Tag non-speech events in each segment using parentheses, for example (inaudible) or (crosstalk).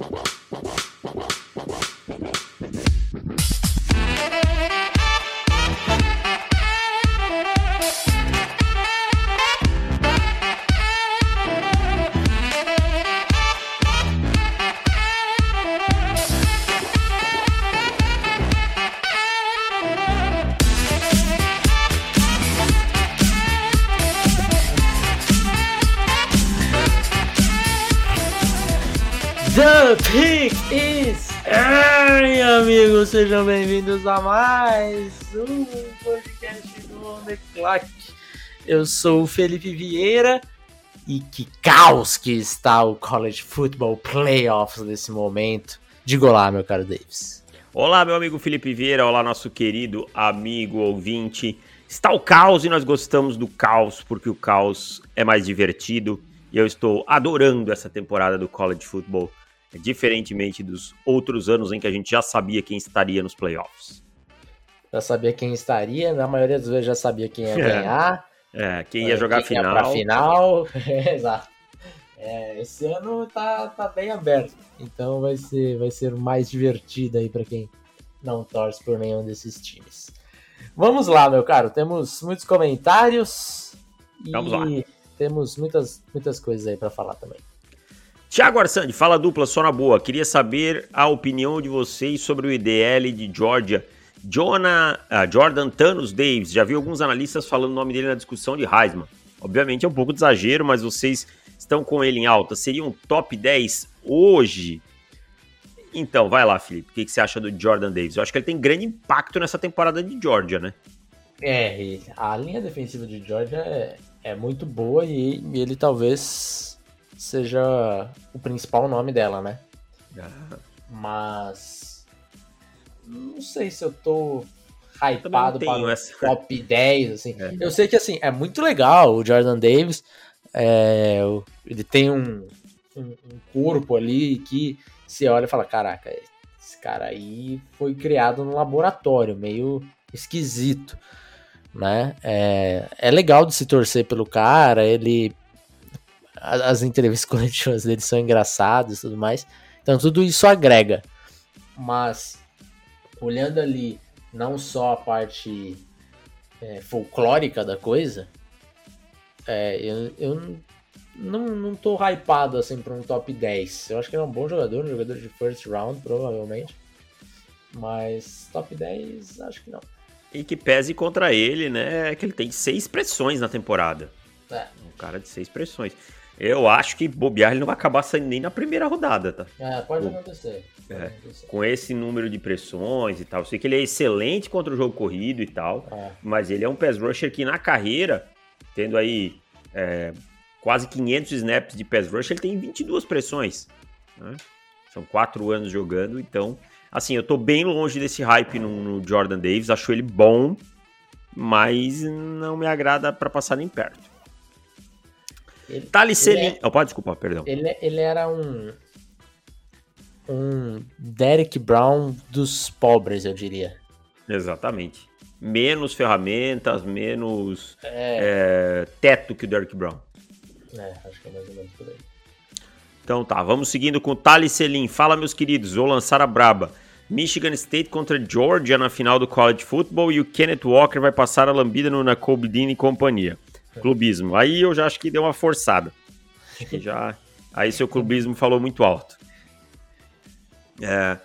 The sejam bem-vindos a mais um podcast do On The Clock. Eu sou o Felipe Vieira e que caos que está o College Football Playoffs nesse momento. Diga olá, meu caro Davis. Olá, meu amigo Felipe Vieira, olá, nosso querido amigo ouvinte. Está o caos e nós gostamos do caos porque o caos é mais divertido e eu estou adorando essa temporada do College Football diferentemente dos outros anos em que a gente já sabia quem estaria nos playoffs. Já sabia quem estaria, na maioria das vezes já sabia quem ia ganhar. É, quem ia jogar quem final. Ia final. (laughs) Exato. É, esse ano tá, tá bem aberto, então vai ser, vai ser mais divertido aí para quem não torce por nenhum desses times. Vamos lá, meu caro, temos muitos comentários Vamos e lá. temos muitas, muitas coisas aí para falar também. Tiago Arsani, fala dupla, só na boa. Queria saber a opinião de vocês sobre o IDL de Georgia. Jonah, ah, Jordan Thanos Davis. Já vi alguns analistas falando o nome dele na discussão de Heisman. Obviamente é um pouco de exagero, mas vocês estão com ele em alta. Seria um top 10 hoje? Então, vai lá, Felipe. O que, que você acha do Jordan Davis? Eu acho que ele tem grande impacto nessa temporada de Georgia, né? É, a linha defensiva de Georgia é, é muito boa e ele talvez seja o principal nome dela, né? Mas não sei se eu tô hypado tenho para essa. top 10, assim. É. Eu sei que assim, é muito legal o Jordan Davis. é, ele tem um, um, um corpo ali que você olha e fala, caraca, esse cara aí foi criado no laboratório, meio esquisito, né? É, é legal de se torcer pelo cara, ele as entrevistas (laughs) coletivas dele são engraçadas e tudo mais. Então tudo isso agrega. Mas olhando ali não só a parte é, folclórica da coisa, é, eu, eu não, não tô hypado assim pra um top 10. Eu acho que ele é um bom jogador, um jogador de first round, provavelmente. Mas top 10, acho que não. E que pese contra ele, né? É que ele tem seis pressões na temporada. É, Um cara de seis pressões. Eu acho que bobear ele não vai acabar saindo nem na primeira rodada, tá? é, pode acontecer. Pode é. acontecer. Com esse número de pressões e tal. Eu sei que ele é excelente contra o jogo corrido e tal. É. Mas ele é um pass rusher que na carreira, tendo aí é, quase 500 snaps de pass rush, ele tem 22 pressões. né? São quatro anos jogando, então... Assim, eu tô bem longe desse hype no, no Jordan Davis. Acho ele bom, mas não me agrada pra passar nem perto. Ele, Thales Ele Selim... Oh, pode, desculpa, perdão. ele, ele era um. Um Derek Brown dos pobres, eu diria. Exatamente. Menos ferramentas, menos É, é, teto que o Derrick Brown. é, acho que é mais ou menos por aí. Então tá, vamos seguindo com o Thales Selim. Fala, meus queridos, vou lançar a braba. Michigan State contra Georgia na final do College Football e o Kenneth Walker vai passar a lambida no Nakobe Dean e companhia. Clubismo. Aí eu já acho que deu uma forçada. Acho que já... Aí seu clubismo falou muito alto. É,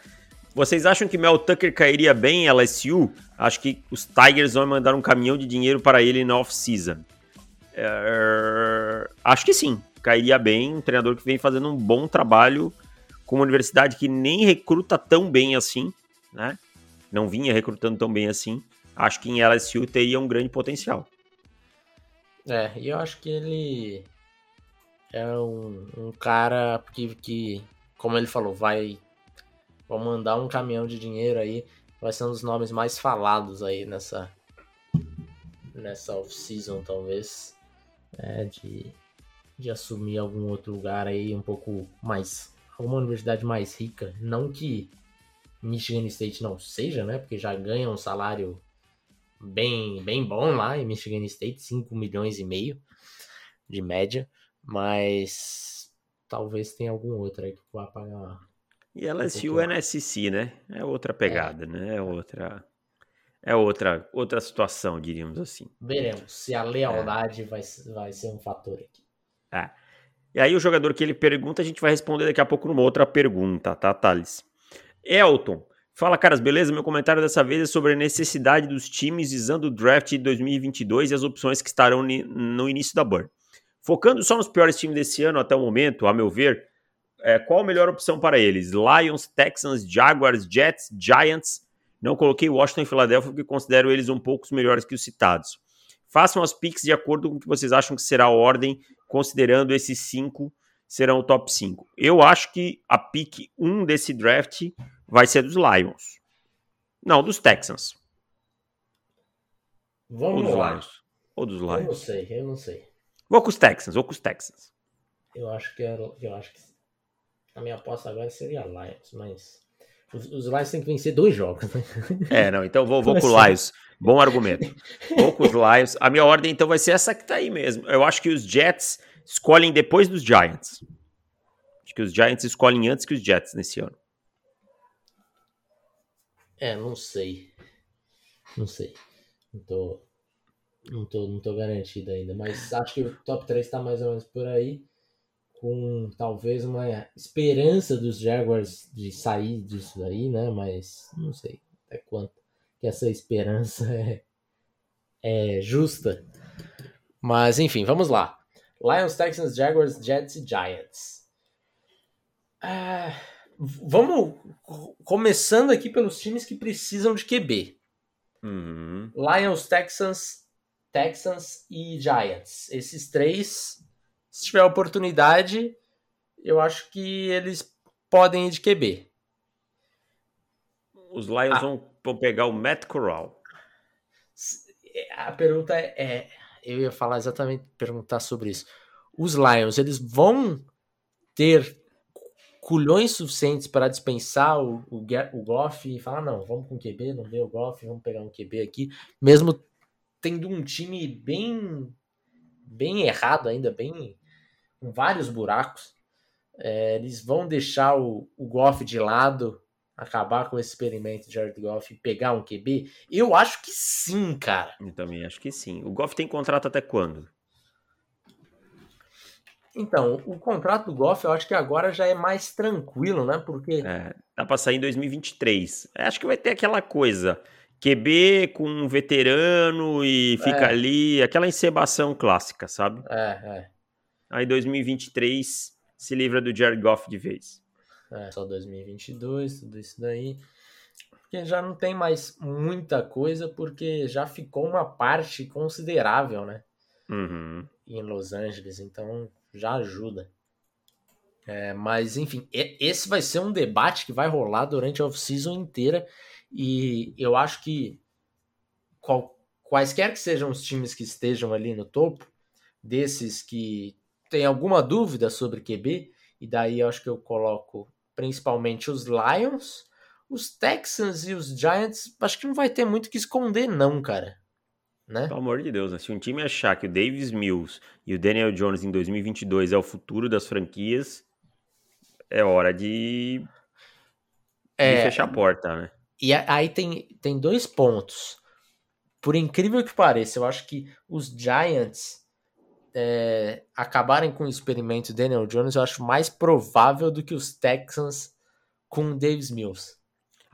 Vocês acham que Mel Tucker cairia bem em LSU? Acho que os Tigers vão mandar um caminhão de dinheiro para ele na off-season. É, Acho que sim, cairia bem. Um treinador que vem fazendo um bom trabalho com uma universidade que nem recruta tão bem assim, né? Não vinha recrutando tão bem assim. Acho que em LSU teria um grande potencial. É, e eu acho que ele é um, um cara que, que, como ele falou, vai, vai mandar um caminhão de dinheiro aí. Vai ser um dos nomes mais falados aí nessa, nessa off-season, talvez. É, de, de assumir algum outro lugar aí um pouco mais. Alguma universidade mais rica. Não que Michigan State não seja, né? Porque já ganha um salário bem, bem bom lá em Michigan State, 5 milhões e meio de média, mas talvez tenha algum outro aí que vá pagar E LSU é NSC, né? É outra pegada, é. né? É outra. É outra, outra situação, diríamos assim. Veremos se a lealdade é. vai, vai ser um fator aqui. É. E aí o jogador que ele pergunta, a gente vai responder daqui a pouco numa outra pergunta, tá, Thales? Elton, fala caras, beleza? Meu comentário dessa vez é sobre a necessidade dos times visando o draft de 2022 e as opções que estarão no início da burn. Focando só nos piores times desse ano até o momento, a meu ver, é, qual a melhor opção para eles? Lions, Texans, Jaguars, Jets, Giants. Não coloquei Washington e Philadelphia porque considero eles um pouco melhores que os citados. Façam as picks de acordo com o que vocês acham que será a ordem, considerando esses cinco serão o top 5. Eu acho que a pick 1 desse draft vai ser dos Lions. Não, dos Texans. Vamos Ou dos lá. Lions. Ou dos Lions. Eu não sei, eu não sei. Vou com os Texans, vou com os Texans. Eu acho que eu, eu acho que a minha aposta agora seria Lions, mas os, os Lions têm que vencer dois jogos. Né? É, não, então vou, vou com o Lions. Bom argumento. Vou com os Lions. A minha ordem então vai ser essa que tá aí mesmo. Eu acho que os Jets escolhem depois dos Giants. Acho que os Giants escolhem antes que os Jets nesse ano. É, não sei. Não sei. Não tô, não tô, não tô garantido ainda. Mas acho que o top 3 tá mais ou menos por aí. Com talvez uma esperança dos Jaguars de sair disso aí, né? Mas não sei até quanto que essa esperança (laughs) é, é justa. Mas enfim, vamos lá. Lions, Texans, Jaguars, Jets e Giants. Ah, vamos começando aqui pelos times que precisam de QB. Uhum. Lions, Texans, Texans e Giants. Esses três, se tiver oportunidade, eu acho que eles podem ir de QB. Os Lions ah. vão, pegar o Matt Corral. A pergunta é, é eu ia falar exatamente, perguntar sobre isso. Os Lions, eles vão ter culhões suficientes para dispensar o, o, o Goff e falar, não, vamos com QB, não deu o Goff, vamos pegar um QB aqui, mesmo tendo um time bem bem errado ainda, bem com vários buracos. É, eles vão deixar o, o Goff de lado acabar com esse experimento de Jared Goff e pegar um QB? Eu acho que sim, cara. Eu também acho que sim. O Goff tem contrato até quando? Então, o contrato do Goff eu acho que agora já é mais tranquilo, né? Porque. É, dá pra sair em 2023. Acho que vai ter aquela coisa. QB com um veterano e fica é. ali, aquela encebação clássica, sabe? É, é. Aí 2023 se livra do Jared Goff de vez. É, só 2022, tudo isso daí. Porque já não tem mais muita coisa, porque já ficou uma parte considerável, né? Uhum. Em Los Angeles, então já ajuda. É, mas, enfim, esse vai ser um debate que vai rolar durante a off-season inteira. E eu acho que qual, quaisquer que sejam os times que estejam ali no topo, desses que tem alguma dúvida sobre QB, e daí eu acho que eu coloco principalmente os Lions, os Texans e os Giants, acho que não vai ter muito que esconder, não, cara. Né? Pelo amor de Deus, né? se um time achar que o Davis Mills e o Daniel Jones em 2022 é o futuro das franquias, é hora de, de é, fechar a porta, né? E aí tem, tem dois pontos. Por incrível que pareça, eu acho que os Giants é, acabarem com o experimento Daniel Jones, eu acho mais provável do que os Texans com o Davis Mills.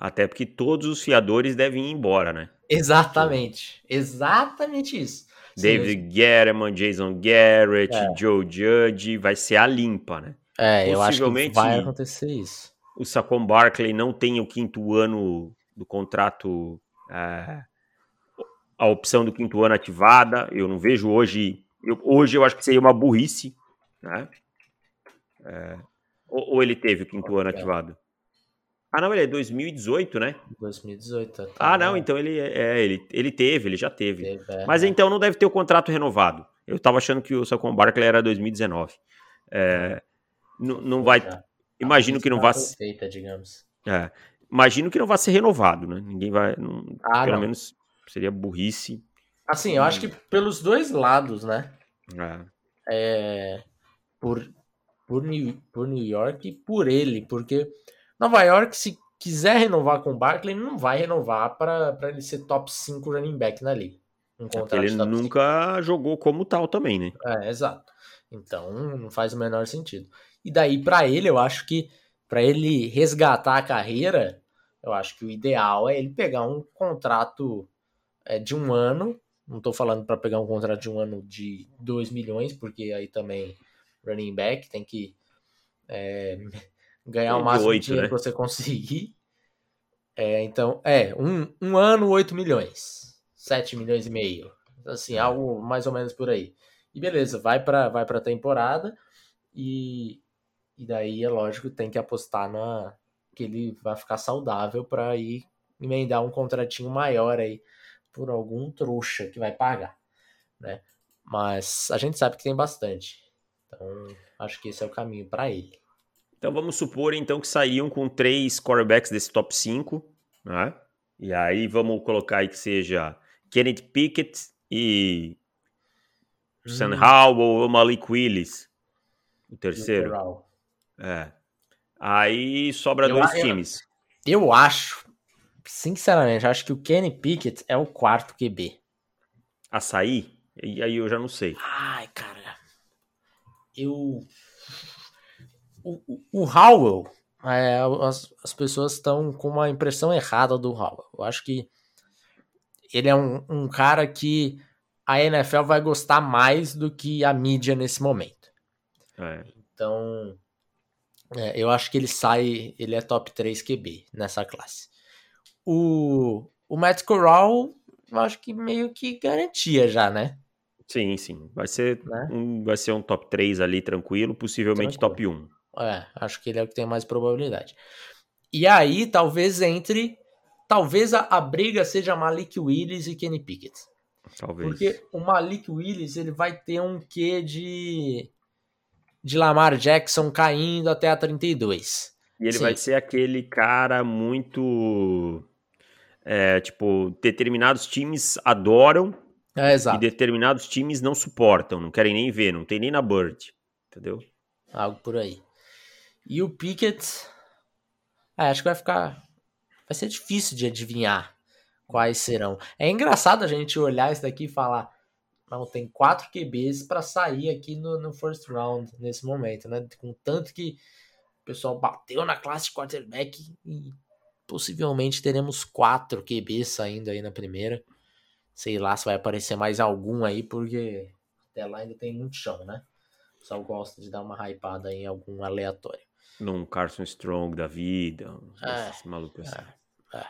Até porque todos os fiadores devem ir embora, né? Exatamente. Exatamente isso. David Sim, Guerrero, Jason Garrett, é. Joe Judge, vai ser a limpa, né? É, eu acho que vai acontecer isso. O Saquon Barkley não tem o quinto ano do contrato, é, a opção do quinto ano ativada. Eu não vejo hoje eu, hoje eu acho que seria uma burrice, né? É, ou, ou, ele teve o quinto ano ativado? Ah, não, ele é 2018, né? 2018. Tá ah, não, então ele é, é, ele, ele teve, ele já teve. teve é, Mas é. então não deve ter o contrato renovado. Eu tava achando que o Saquon Barkley era 2019. É, não, não vai. Imagino que não vá. Feita, digamos. É, imagino que não vai ser renovado, né? Ninguém vai. Não, ah, pelo não. menos seria burrice Assim, eu acho que pelos dois lados, né? É. é por, por, New, por New York e por ele, porque Nova York, se quiser renovar com o Barkley, não vai renovar para ele ser top 5 running back na liga. Um é ele nunca 5. jogou como tal também, né? É, exato. Então não faz o menor sentido. E daí para ele, eu acho que para ele resgatar a carreira, eu acho que o ideal é ele pegar um contrato é, de um ano. Não estou falando para pegar um contrato de um ano de 2 milhões, porque aí também running back tem que é, ganhar o máximo 8, de dinheiro né? que você (laughs) conseguir. É, então, é, um, um ano, 8 milhões. 7 milhões e meio. Assim, algo mais ou menos por aí. E beleza, vai para vai a temporada e, e daí é lógico tem que apostar na que ele vai ficar saudável para ir emendar um contratinho maior aí por algum trouxa que vai pagar, né? Mas a gente sabe que tem bastante. Então, acho que esse é o caminho para ele. Então vamos supor então que saíam com três quarterbacks desse top 5, né? E aí vamos colocar aí que seja Kenneth Pickett e hum. Sam Howell ou Malik Willis, o terceiro. É. Aí sobra eu, dois eu, times. Eu acho, sinceramente, acho que o Kenny Pickett é o quarto QB. Açaí? E aí eu já não sei. Ai, cara. Eu o, o, Howell, é, as, as pessoas estão com uma impressão errada do Howell. Eu acho que ele é um, um cara que a NFL vai gostar mais do que a mídia nesse momento. É. Então, é, eu acho que ele sai, ele é top 3 QB nessa classe. O, o Matt Corral, eu acho que meio que garantia já, né? Sim, sim. Vai ser, né? um, vai ser um top 3 ali tranquilo, possivelmente tranquilo. top 1. É, acho que ele é o que tem mais probabilidade. E aí, talvez entre. Talvez a, a briga seja Malik Willis e Kenny Pickett. Talvez. Porque o Malik Willis ele vai ter um quê de. de Lamar Jackson caindo até a 32. E ele Sim. vai ser aquele cara muito. É, tipo, determinados times adoram é, e determinados times não suportam, não querem nem ver, não tem nem na Bird. Entendeu? Algo por aí. E o Pickett, é, acho que vai ficar. Vai ser difícil de adivinhar quais serão. É engraçado a gente olhar isso daqui e falar. Não, tem quatro QBs para sair aqui no, no first round nesse momento, né? Com tanto que o pessoal bateu na classe de quarterback e possivelmente teremos quatro QBs saindo aí na primeira. Sei lá se vai aparecer mais algum aí, porque até lá ainda tem muito chão, né? O pessoal gosta de dar uma hypada em algum aleatório num Carson Strong da vida, é, esses malucos assim. É, é.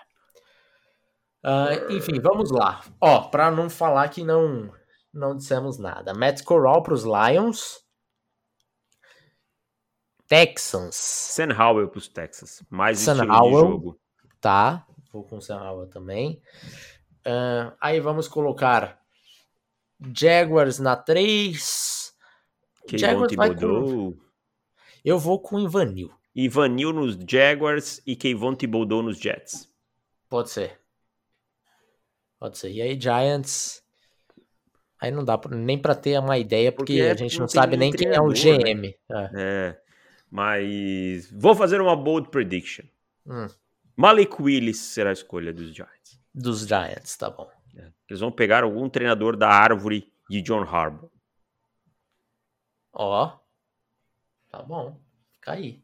Uh, enfim, vamos lá. Ó, para não falar que não não dissemos nada. Matt Corral para os Lions. Texans. Sam Howell para os Texans. Mais Sam Howell, jogo. Tá, vou com Sam Howell também. Uh, aí vamos colocar Jaguars na 3. Jaguars vai com... Eu vou com Ivanil. Ivanil nos Jaguars e Kayvon Thibodeau nos Jets. Pode ser. Pode ser. E aí, Giants. Aí não dá nem para ter uma ideia, porque, porque a gente não, não sabe nem quem é o GM. Né? É. é. Mas vou fazer uma bold prediction. Hum. Malik Willis será a escolha dos Giants. Dos Giants, tá bom. É. Eles vão pegar algum treinador da árvore de John Harbaugh. Ó. Tá bom, fica aí.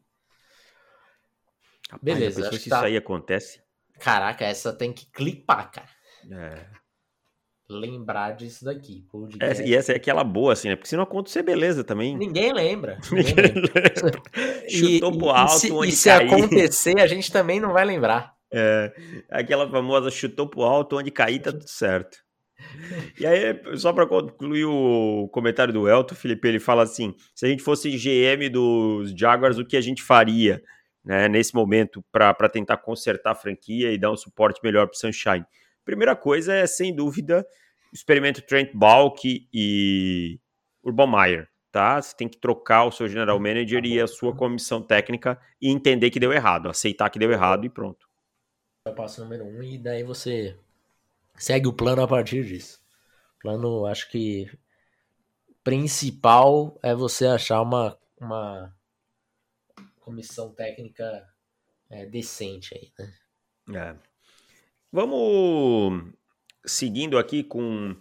Rapaz, Beleza. Acho se tá... isso aí acontece. Caraca, essa tem que clipar, cara. É. Lembrar disso daqui. Essa, e essa é aquela boa, assim, né? Porque se não acontecer, beleza também. Ninguém lembra. (laughs) Ninguém lembra. (laughs) Chutou e, pro alto. E se, onde e se acontecer, a gente também não vai lembrar. É, aquela famosa chutou pro alto, onde cair tá tudo certo. E aí, só para concluir o comentário do Elton, Felipe, ele fala assim: se a gente fosse GM dos Jaguars, o que a gente faria né, nesse momento para tentar consertar a franquia e dar um suporte melhor para o Sunshine? Primeira coisa é, sem dúvida, experimento Trent Balk e Urban Meyer. Tá? Você tem que trocar o seu general manager e a sua comissão técnica e entender que deu errado, aceitar que deu errado e pronto. É o passo número um, e daí você segue o plano a partir disso. O plano, acho que principal é você achar uma, uma comissão técnica é, decente aí, né? É. Vamos seguindo aqui com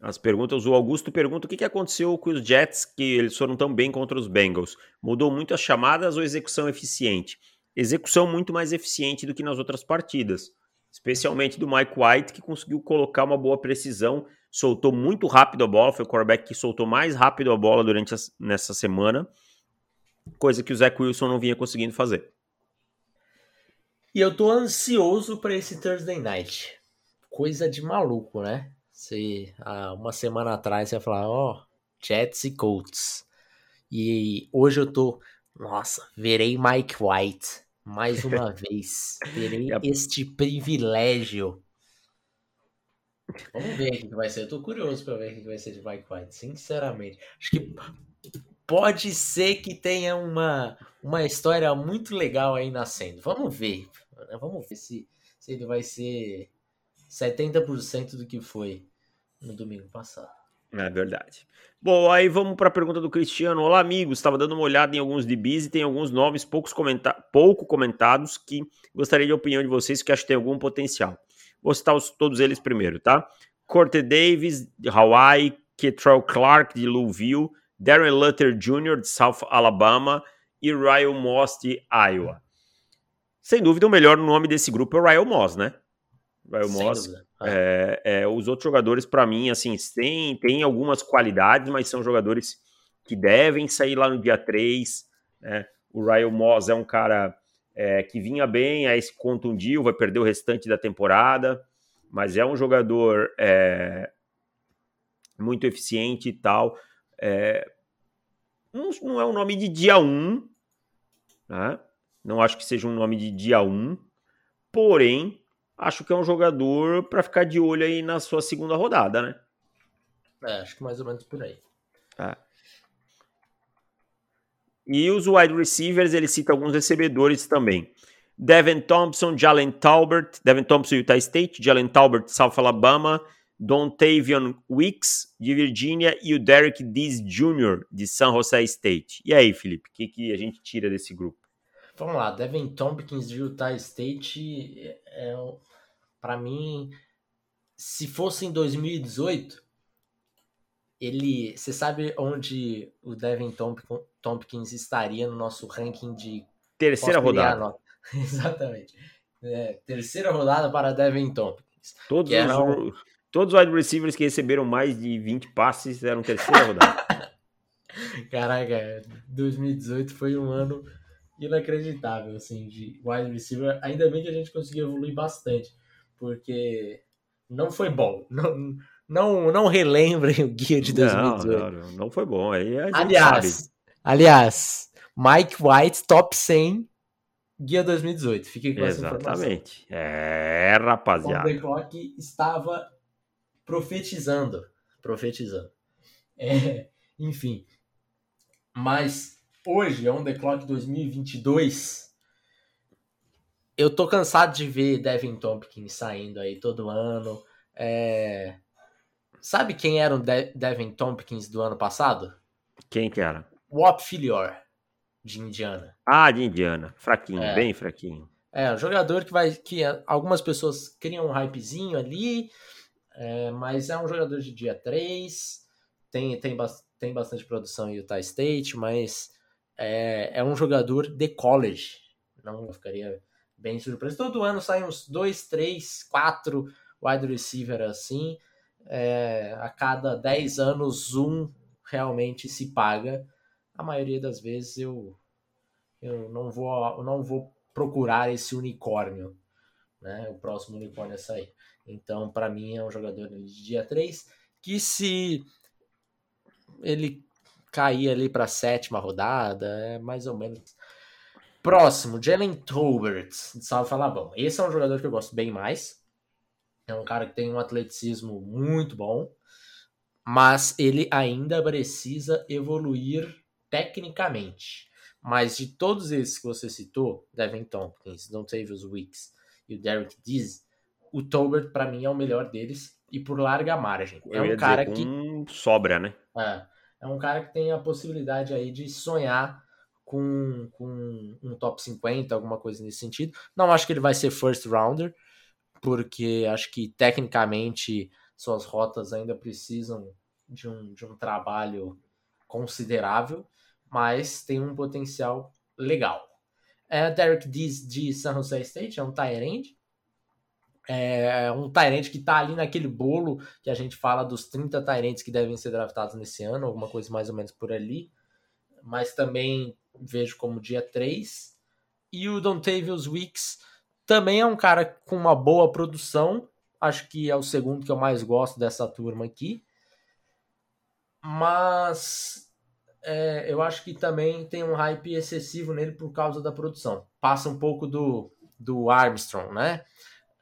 as perguntas. O Augusto pergunta o que, que aconteceu com os Jets, que eles foram tão bem contra os Bengals. Mudou muito as chamadas ou execução eficiente? Execução muito mais eficiente do que nas outras partidas. Especialmente do Mike White, que conseguiu colocar uma boa precisão, soltou muito rápido a bola, foi o quarterback que soltou mais rápido a bola durante nessa semana, coisa que o Zach Wilson não vinha conseguindo fazer. E eu tô ansioso para esse Thursday Night. Coisa de maluco, né? Se há uma semana atrás você ia falar, ó, oh, Jets e Colts. E hoje eu tô, nossa, verei Mike White mais uma (laughs) vez. Terei este privilégio. Vamos ver o que vai ser. Eu tô curioso para ver o que vai ser de Mike White, sinceramente. Acho que pode ser que tenha uma, uma história muito legal aí nascendo. Vamos ver. Vamos ver se, se ele vai ser 70% do que foi no domingo passado. É verdade. Bom, aí vamos para a pergunta do Cristiano. Olá, amigos. Estava dando uma olhada em alguns DBs e tem alguns nomes poucos comenta pouco comentados que gostaria de opinião de vocês que acho que tem algum potencial. Vou citar os, todos eles primeiro, tá? Corte Davis, de Hawaii, Ketrell Clark, de Louisville, Darren Lutter Jr., de South Alabama e Ryan Moss, de Iowa. Sem dúvida, o melhor nome desse grupo é o Ryan Moss, né? Ryan Moss. É, é, os outros jogadores, para mim, assim, têm, têm algumas qualidades, mas são jogadores que devem sair lá no dia 3. Né? O Ryan Moss é um cara é, que vinha bem, aí se contundiu, vai perder o restante da temporada, mas é um jogador é, muito eficiente e tal. É, não, não, é um nome de dia 1, né? não acho que seja um nome de dia 1, porém, acho que é um jogador para ficar de olho aí na sua segunda rodada, né? É, acho que mais ou menos por aí. É. E os wide receivers, ele cita alguns recebedores também. Devin Thompson, Jalen Talbert, Devin Thompson, Utah State, Jalen Talbert, South Alabama, Dontavian Wicks, de Virgínia, e o Derek Dees Jr., de San Jose State. E aí, Felipe, o que, que a gente tira desse grupo? Vamos lá, Devin Tompkins de Utah State é, é para mim, se fosse em 2018, ele, você sabe onde o Devin Tompkins estaria no nosso ranking de terceira rodada? (laughs) Exatamente. É, terceira rodada para Devin Tompkins. Todos os, um... todos os wide receivers que receberam mais de 20 passes eram terceira rodada. (laughs) Caraca, 2018 foi um ano inacreditável, assim, de wide receiver. Ainda bem que a gente conseguiu evoluir bastante, porque não foi bom. Não, não, não relembrem o guia de 2018. Não, não, não foi bom. Aí aliás, sabe. aliás, Mike White, top 100, guia 2018. Fiquem com Exatamente. É, rapaziada. O The Clock estava profetizando. Profetizando. É, enfim. Mas hoje, on the clock 2022, eu tô cansado de ver Devin Tompkins saindo aí todo ano. É... Sabe quem era o De Devin Tompkins do ano passado? Quem que era? Wop Filior, de Indiana. Ah, de Indiana. Fraquinho, é. bem fraquinho. É, um jogador que vai. que algumas pessoas criam um hypezinho ali, é, mas é um jogador de dia 3, tem, tem, tem bastante produção em Utah State, mas é, é um jogador de college. Não ficaria bem surpreso. Todo ano saem uns dois, três, quatro wide receiver assim. É, a cada 10 anos, um realmente se paga. A maioria das vezes eu, eu não, vou, eu não vou procurar esse unicórnio. Né? O próximo unicórnio a sair. Então, para mim, é um jogador de dia 3 que se ele cair ali para sétima rodada, é mais ou menos. Próximo, Jalen Tolbert, de South Alabama. Esse é um jogador que eu gosto bem mais. É um cara que tem um atleticismo muito bom, mas ele ainda precisa evoluir tecnicamente. Mas de todos esses que você citou, Devin Tompkins, Dontavius Wicks e o Derek Dees, o Tolbert para mim é o melhor deles e por larga margem. É um cara que sobra, né? É, é um cara que tem a possibilidade aí de sonhar com, com um top 50, alguma coisa nesse sentido. Não acho que ele vai ser first rounder, porque acho que tecnicamente suas rotas ainda precisam de um, de um trabalho considerável, mas tem um potencial legal. É, Derek Diz de San Jose State é um tight é um Tyrant que está ali naquele bolo que a gente fala dos 30 Tyrants que devem ser draftados nesse ano, alguma coisa mais ou menos por ali. Mas também vejo como dia 3. E o Dontavius Weeks também é um cara com uma boa produção. Acho que é o segundo que eu mais gosto dessa turma aqui. Mas é, eu acho que também tem um hype excessivo nele por causa da produção. Passa um pouco do, do Armstrong, né?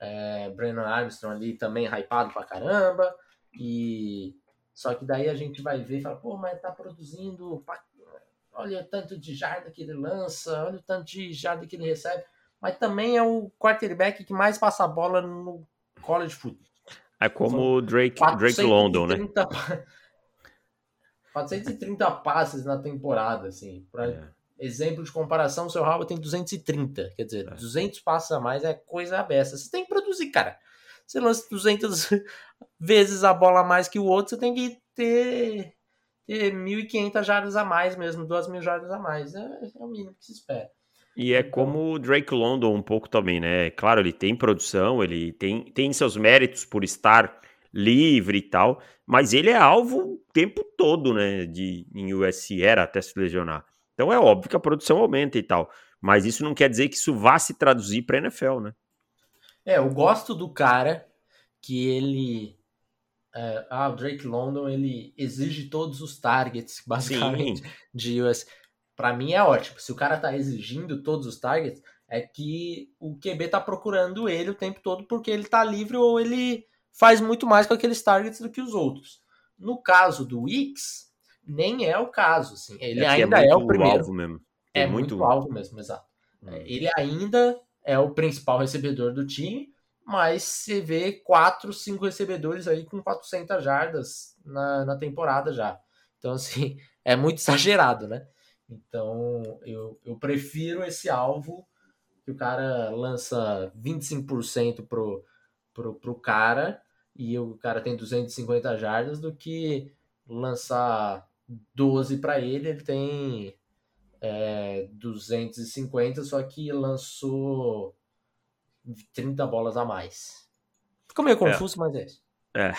É, Brandon Armstrong ali também hypado pra caramba. E só que daí a gente vai ver e fala, pô, mas tá produzindo. Olha o tanto de jarda que ele lança, olha o tanto de jarda que ele recebe. Mas também é o quarterback que mais passa a bola no college football. É como o Drake, Drake London, né? 430 (laughs) passes na temporada, assim. Pra, é exemplo de comparação, o seu Rabo tem 230. Quer dizer, é. 200 passos a mais é coisa abessa. Você tem que produzir, cara. Você lança 200 (laughs) vezes a bola a mais que o outro, você tem que ter, ter 1.500 jardas a mais mesmo, 2.000 jardas a mais. É, é, o mínimo que se espera. E é então, como o Drake London um pouco também, né? Claro, ele tem produção, ele tem, tem seus méritos por estar livre e tal, mas ele é alvo o tempo todo, né? De, em USC, era até se lesionar. Então é óbvio que a produção aumenta e tal. Mas isso não quer dizer que isso vá se traduzir para NFL, né? É, eu gosto do cara que ele. É, ah, o Drake London ele exige todos os targets, (laughs) basicamente, Sim. de US. Para mim é ótimo. Se o cara tá exigindo todos os targets, é que o QB tá procurando ele o tempo todo porque ele tá livre ou ele faz muito mais com aqueles targets do que os outros. No caso do Wicks, nem é o caso. Assim. Ele é ainda é, é, o primeiro. Alvo mesmo. É, é muito... muito alvo mesmo, exato. Hum. Ele ainda é o principal recebedor do time, mas você vê quatro, cinco recebedores aí com 400 jardas na, na temporada já. Então, assim, (laughs) é muito exagerado, né? Então, eu, eu prefiro esse alvo que o cara lança 25% pro, pro, pro cara e o cara tem 250 jardas do que lançar 12 para ele, ele tem é, 250, só que lançou 30 bolas a mais. Ficou meio confuso, é. mas é isso. É.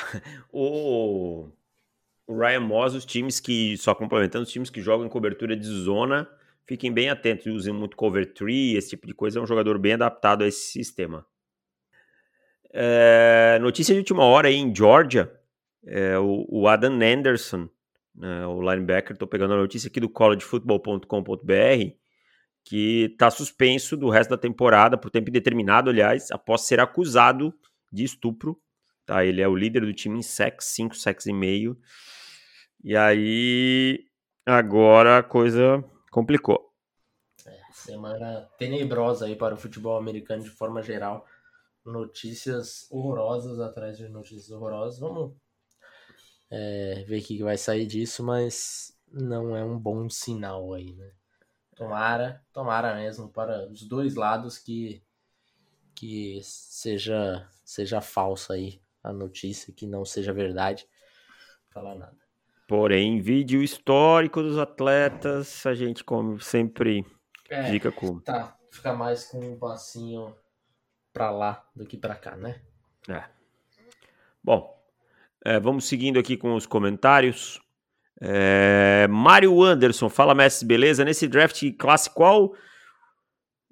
O, (laughs) o Ryan Moss, os times que, só complementando, os times que jogam em cobertura de zona, fiquem bem atentos, usem muito cover tree, esse tipo de coisa, é um jogador bem adaptado a esse sistema. É, notícia de última hora aí em Georgia, é, o, o Adam Anderson, né, o linebacker, estou pegando a notícia aqui do collegefootball.com.br, que está suspenso do resto da temporada por tempo indeterminado, aliás, após ser acusado de estupro. Tá? Ele é o líder do time em sacks, 5 sacks e meio. E aí, agora a coisa complicou. É, semana tenebrosa aí para o futebol americano de forma geral. Notícias horrorosas atrás de notícias horrorosas. Vamos é, ver o que vai sair disso, mas não é um bom sinal aí, né? Tomara, tomara mesmo para os dois lados que que seja seja falsa aí a notícia, que não seja verdade. Falar nada. Porém, vídeo histórico dos atletas, a gente como sempre é, fica com tá, fica mais com um passinho para lá do que para cá, né? É. Bom, é, vamos seguindo aqui com os comentários. É, Mário Anderson, fala Messi, beleza? Nesse draft classe qual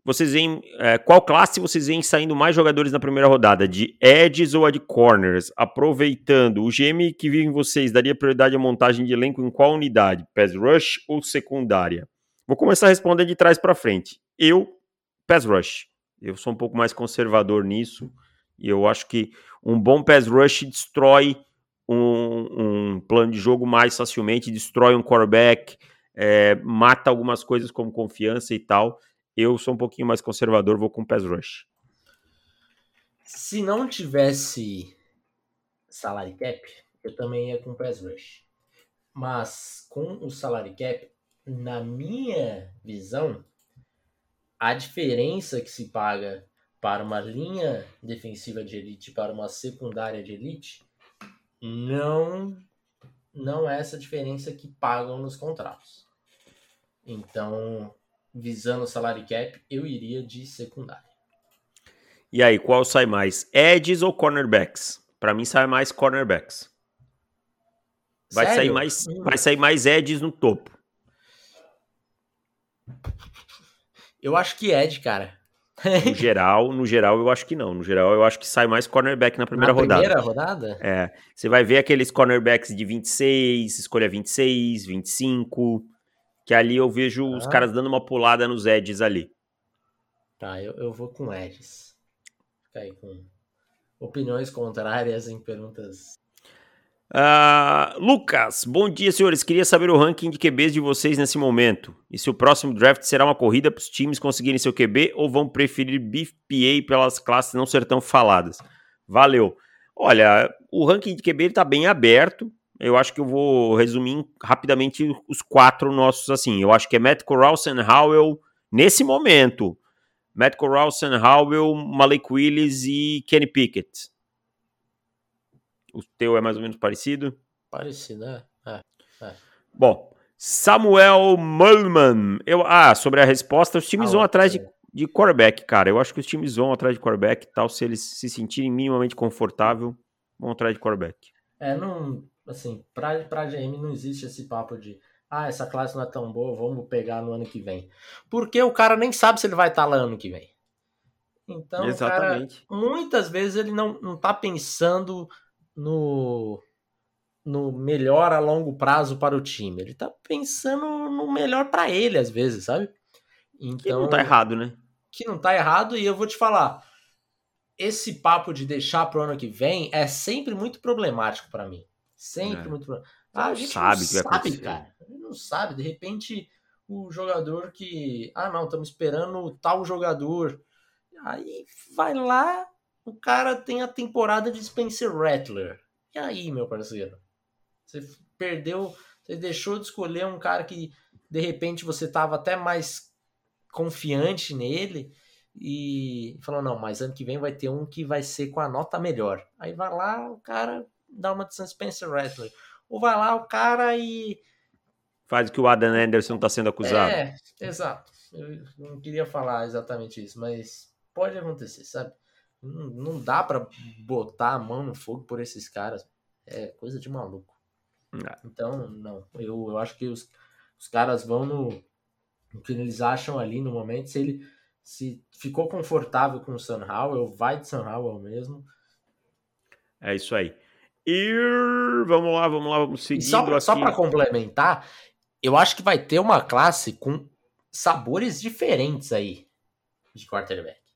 vocês veem, é, qual classe vocês veem saindo mais jogadores na primeira rodada? De edges ou de corners? Aproveitando, o GM que vive em vocês daria prioridade à montagem de elenco em qual unidade? Pass rush ou secundária? Vou começar a responder de trás para frente. Eu, pass rush. Eu sou um pouco mais conservador nisso e eu acho que um bom pass rush destrói um, um plano de jogo mais facilmente, destrói um quarterback, é, mata algumas coisas como confiança e tal. Eu sou um pouquinho mais conservador, vou com pass rush. Se não tivesse salary cap, eu também ia com pass rush. Mas com o salary cap, na minha visão, a diferença que se paga para uma linha defensiva de elite para uma secundária de elite não não é essa diferença que pagam nos contratos. Então, visando o salary cap, eu iria de secundária. E aí, qual sai mais? Edges ou cornerbacks? Para mim sai mais cornerbacks. Vai Sério? sair mais, hum. vai sair mais edges no topo. Eu acho que Ed, cara. No (laughs) geral, no geral eu acho que não. No geral eu acho que sai mais cornerback na primeira na rodada. primeira rodada? É. Você vai ver aqueles cornerbacks de 26, escolha 26, 25, que ali eu vejo ah. os caras dando uma pulada nos edges ali. Tá, eu, eu vou com edges. Fica aí com opiniões contrárias em perguntas Uh, Lucas, bom dia, senhores. Queria saber o ranking de QBs de vocês nesse momento. E se o próximo draft será uma corrida para os times conseguirem seu QB ou vão preferir BPA pelas classes não ser tão faladas? Valeu. Olha, o ranking de QB está bem aberto. Eu acho que eu vou resumir rapidamente os quatro nossos assim. Eu acho que é Matt Corral, Sam Howell, nesse momento. Matt Corral, Sam Howell, Malik Willis e Kenny Pickett. O teu é mais ou menos parecido? Parecido, é. é, é. Bom, Samuel Mullman. Eu, ah, sobre a resposta, os times ah, vão atrás de, de quarterback, cara. Eu acho que os times vão atrás de quarterback e tal, se eles se sentirem minimamente confortável, vão atrás de quarterback. É, não, assim, pra, pra GM não existe esse papo de ah, essa classe não é tão boa, vamos pegar no ano que vem. Porque o cara nem sabe se ele vai estar lá ano que vem. Então, Exatamente. Cara, muitas vezes ele não, não tá pensando no, no melhor a longo prazo para o time. Ele tá pensando no melhor para ele, às vezes, sabe? Então, que não tá errado, né? Que não tá errado, e eu vou te falar. Esse papo de deixar pro ano que vem é sempre muito problemático para mim. Sempre é. muito problemático. Ah, a gente sabe não que sabe, cara. A gente não sabe. De repente, o jogador que. Ah, não, estamos esperando tal jogador. Aí vai lá, o cara tem a temporada de Spencer Rattler. E aí, meu parceiro? Você perdeu, você deixou de escolher um cara que de repente você estava até mais confiante nele e falou: não, mas ano que vem vai ter um que vai ser com a nota melhor. Aí vai lá, o cara dá uma de Spencer Rattler. Ou vai lá o cara e. Faz o que o Adam Anderson está sendo acusado. É, exato. Eu não queria falar exatamente isso, mas pode acontecer, sabe? Não, não dá para botar a mão no fogo por esses caras. É coisa de maluco. É. Então, não. Eu, eu acho que os, os caras vão no, no que eles acham ali no momento. Se ele se ficou confortável com o Sam Howell, vai de Sam Howell mesmo. É isso aí. E vamos lá, vamos lá, vamos seguir. Só, só para complementar, eu acho que vai ter uma classe com sabores diferentes aí de quarterback.